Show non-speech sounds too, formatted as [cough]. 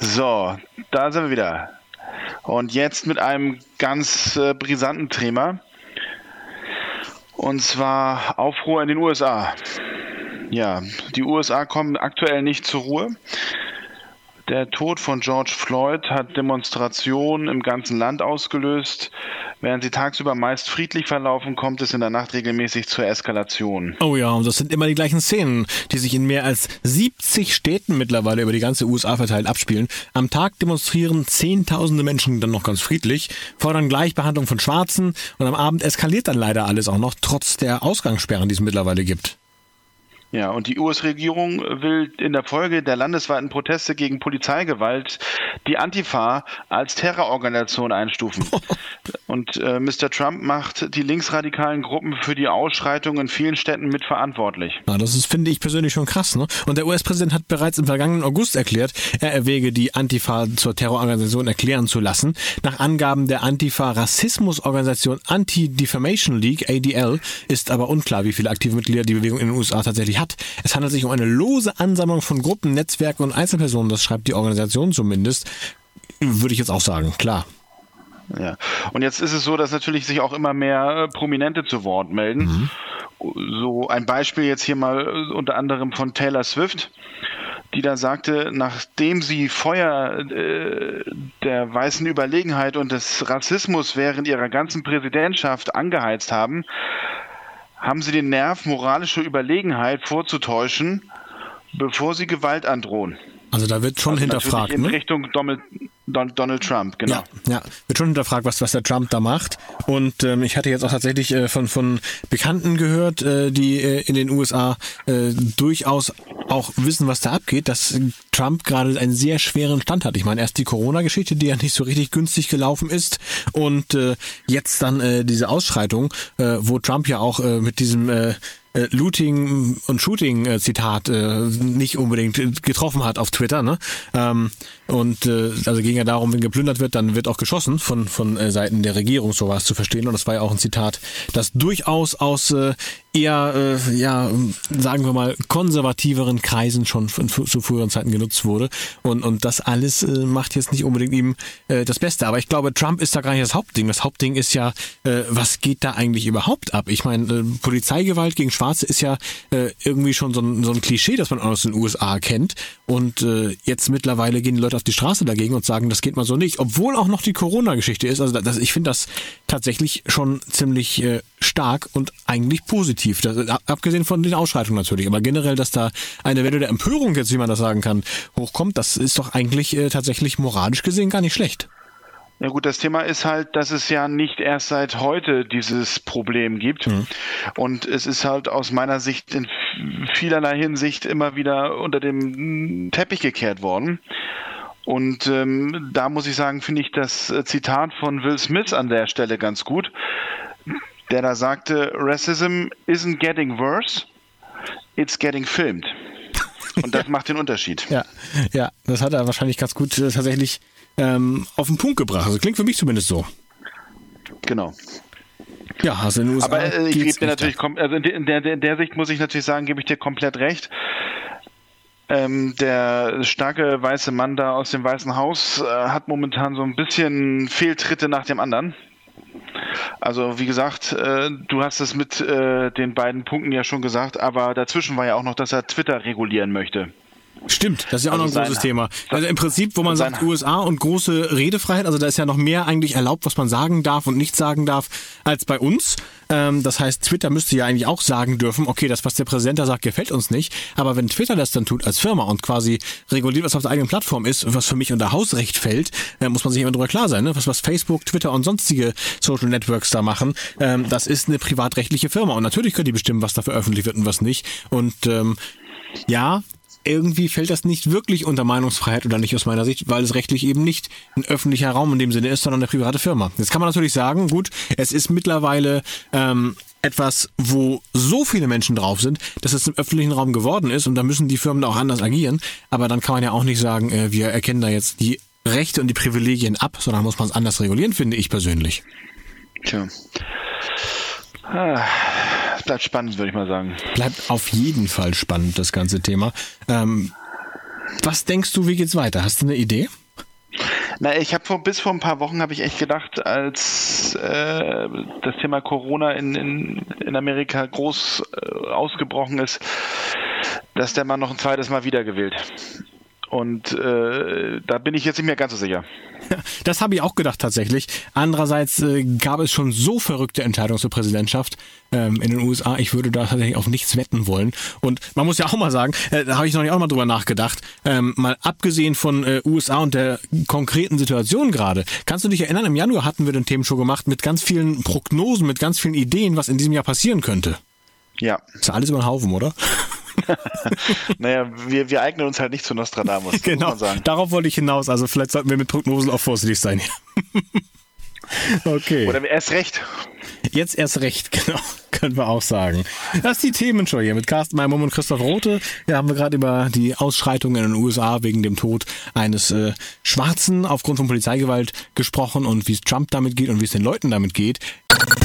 So, da sind wir wieder. Und jetzt mit einem ganz äh, brisanten Thema. Und zwar Aufruhr in den USA. Ja, die USA kommen aktuell nicht zur Ruhe. Der Tod von George Floyd hat Demonstrationen im ganzen Land ausgelöst. Während sie tagsüber meist friedlich verlaufen, kommt es in der Nacht regelmäßig zur Eskalation. Oh ja, und das sind immer die gleichen Szenen, die sich in mehr als 70 Städten mittlerweile über die ganze USA verteilt abspielen. Am Tag demonstrieren Zehntausende Menschen dann noch ganz friedlich, fordern Gleichbehandlung von Schwarzen und am Abend eskaliert dann leider alles auch noch, trotz der Ausgangssperren, die es mittlerweile gibt. Ja, und die US-Regierung will in der Folge der landesweiten Proteste gegen Polizeigewalt die Antifa als Terrororganisation einstufen. [laughs] und äh, Mr. Trump macht die linksradikalen Gruppen für die Ausschreitungen in vielen Städten mitverantwortlich. Ja, das ist, finde ich persönlich schon krass. Ne? Und der US-Präsident hat bereits im vergangenen August erklärt, er erwäge, die Antifa zur Terrororganisation erklären zu lassen. Nach Angaben der Antifa-Rassismusorganisation Anti-Defamation League, ADL, ist aber unklar, wie viele aktive Mitglieder die Bewegung in den USA tatsächlich hat. Es handelt sich um eine lose Ansammlung von Gruppen, Netzwerken und Einzelpersonen, das schreibt die Organisation zumindest. Würde ich jetzt auch sagen, klar. Ja. Und jetzt ist es so, dass natürlich sich auch immer mehr äh, Prominente zu Wort melden. Mhm. So ein Beispiel jetzt hier mal äh, unter anderem von Taylor Swift, die da sagte, nachdem sie Feuer äh, der weißen Überlegenheit und des Rassismus während ihrer ganzen Präsidentschaft angeheizt haben, haben sie den Nerv, moralische Überlegenheit vorzutäuschen, bevor sie Gewalt androhen. Also da wird schon Also hinterfragt, in ne? Richtung Donald, Don, Donald Trump, genau. Ja, ja, wird schon hinterfragt, was, was der Trump da macht. Und ähm, ich hatte jetzt auch tatsächlich äh, von, von Bekannten gehört, äh, die äh, in den USA äh, durchaus auch wissen, was da abgeht, dass Trump gerade einen sehr schweren Stand hat. Ich meine, erst die Corona-Geschichte, die ja nicht so richtig günstig gelaufen ist und äh, jetzt dann äh, diese Ausschreitung, äh, wo Trump ja auch äh, mit diesem äh, äh, Looting und Shooting äh, Zitat äh, nicht unbedingt getroffen hat auf Twitter, ne? Ähm, und äh, also ging ja darum, wenn geplündert wird, dann wird auch geschossen von von äh, Seiten der Regierung, so war es zu verstehen. Und das war ja auch ein Zitat, das durchaus aus äh, eher, äh, ja, sagen wir mal, konservativeren Kreisen schon zu früheren Zeiten genutzt wurde. Und, und das alles äh, macht jetzt nicht unbedingt ihm äh, das Beste. Aber ich glaube, Trump ist da gar nicht das Hauptding. Das Hauptding ist ja, äh, was geht da eigentlich überhaupt ab? Ich meine, äh, Polizeigewalt gegen Schwarze ist ja äh, irgendwie schon so ein, so ein Klischee, das man aus den USA kennt. Und äh, jetzt mittlerweile gehen die Leute auf die Straße dagegen und sagen, das geht mal so nicht. Obwohl auch noch die Corona-Geschichte ist. Also das, ich finde das tatsächlich schon ziemlich äh, stark und eigentlich positiv. Das, ab- abgesehen von den Ausschreitungen natürlich. Aber generell, dass da eine Welle der Empörung jetzt, wie man das sagen kann, hochkommt, das ist doch eigentlich äh, tatsächlich moralisch gesehen gar nicht schlecht. Ja gut, das Thema ist halt, dass es ja nicht erst seit heute dieses Problem gibt. Und es ist halt aus meiner Sicht in vielerlei Hinsicht immer wieder unter dem Teppich gekehrt worden. Und ähm, da muss ich sagen, finde ich das äh, Zitat von Will Smith an der Stelle ganz gut, der da sagte, Racism isn't getting worse, it's getting filmed. [laughs] Und das macht den Unterschied. Ja, ja, das hat er wahrscheinlich ganz gut äh, tatsächlich ähm, auf den Punkt gebracht. Also klingt für mich zumindest so. Genau. Ja, also in den USA Aber äh, ich gebe dir natürlich, also in der, in der, in der Sicht muss ich natürlich sagen, gebe ich dir komplett recht. Ähm, der starke weiße Mann da aus dem Weißen Haus äh, hat momentan so ein bisschen Fehltritte nach dem anderen. Also wie gesagt, äh, du hast es mit äh, den beiden Punkten ja schon gesagt, aber dazwischen war ja auch noch, dass er Twitter regulieren möchte. Stimmt, das ist ja auch Also noch ein großes Thema. Also im Prinzip, wo man sagt USA und große Redefreiheit, also da ist ja noch mehr eigentlich erlaubt, was man sagen darf und nicht sagen darf, als bei uns. Ähm, das heißt, Twitter müsste ja eigentlich auch sagen dürfen, okay, das, was der Präsident da sagt, gefällt uns nicht. Aber wenn Twitter das dann tut als Firma und quasi reguliert, was auf der eigenen Plattform ist, was für mich unter Hausrecht fällt, äh, muss man sich immer drüber klar sein. Ne? Was, was Facebook, Twitter und sonstige Social Networks da machen, ähm, das ist eine privatrechtliche Firma. Und natürlich können die bestimmen, was da veröffentlicht wird und was nicht. Und ähm, ja, irgendwie fällt das nicht wirklich unter Meinungsfreiheit oder nicht aus meiner Sicht, weil es rechtlich eben nicht ein öffentlicher Raum in dem Sinne ist, sondern eine private Firma. Jetzt kann man natürlich sagen, gut, es ist mittlerweile ähm, etwas, wo so viele Menschen drauf sind, dass es im öffentlichen Raum geworden ist und da müssen die Firmen auch anders agieren. Aber dann kann man ja auch nicht sagen, äh, wir erkennen da jetzt die Rechte und die Privilegien ab, sondern muss man es anders regulieren, finde ich persönlich. Tja. Ah, es bleibt spannend, würde ich mal sagen. Bleibt auf jeden Fall spannend, das ganze Thema. Ähm, was denkst du, wie geht's weiter? Hast du eine Idee? Na, ich habe vor, bis vor ein paar Wochen habe ich echt gedacht, als äh, das Thema Corona in, in, in Amerika groß äh, ausgebrochen ist, dass der Mann noch ein zweites Mal wiedergewählt. Und äh, da bin ich jetzt nicht mehr ganz so sicher. [laughs] Das habe ich auch gedacht tatsächlich. Andererseits äh, gab es schon so verrückte Entscheidungen zur Präsidentschaft ähm, in den USA. Ich würde da tatsächlich auf nichts wetten wollen. Und man muss ja auch mal sagen, äh, da habe ich noch nicht auch mal drüber nachgedacht. Ähm, mal abgesehen von äh, USA und der konkreten Situation gerade. Kannst du dich erinnern? Im Januar hatten wir den Themenshow gemacht mit ganz vielen Prognosen, mit ganz vielen Ideen, was in diesem Jahr passieren könnte. Ja. Ist ja alles über den Haufen, oder? [laughs] [laughs] naja, wir, wir eignen uns halt nicht zu Nostradamus. [laughs] Genau, darauf wollte ich hinaus. Also vielleicht sollten wir mit Prognosen auch vorsichtig sein. [laughs] okay. Oder erst recht. Jetzt erst recht, genau, können wir auch sagen. Das ist die Themenshow hier mit Carsten Maimum und Christoph Rote. Wir haben gerade über die Ausschreitungen in den USA wegen dem Tod eines äh, Schwarzen aufgrund von Polizeigewalt gesprochen und wie es Trump damit geht und wie es den Leuten damit geht.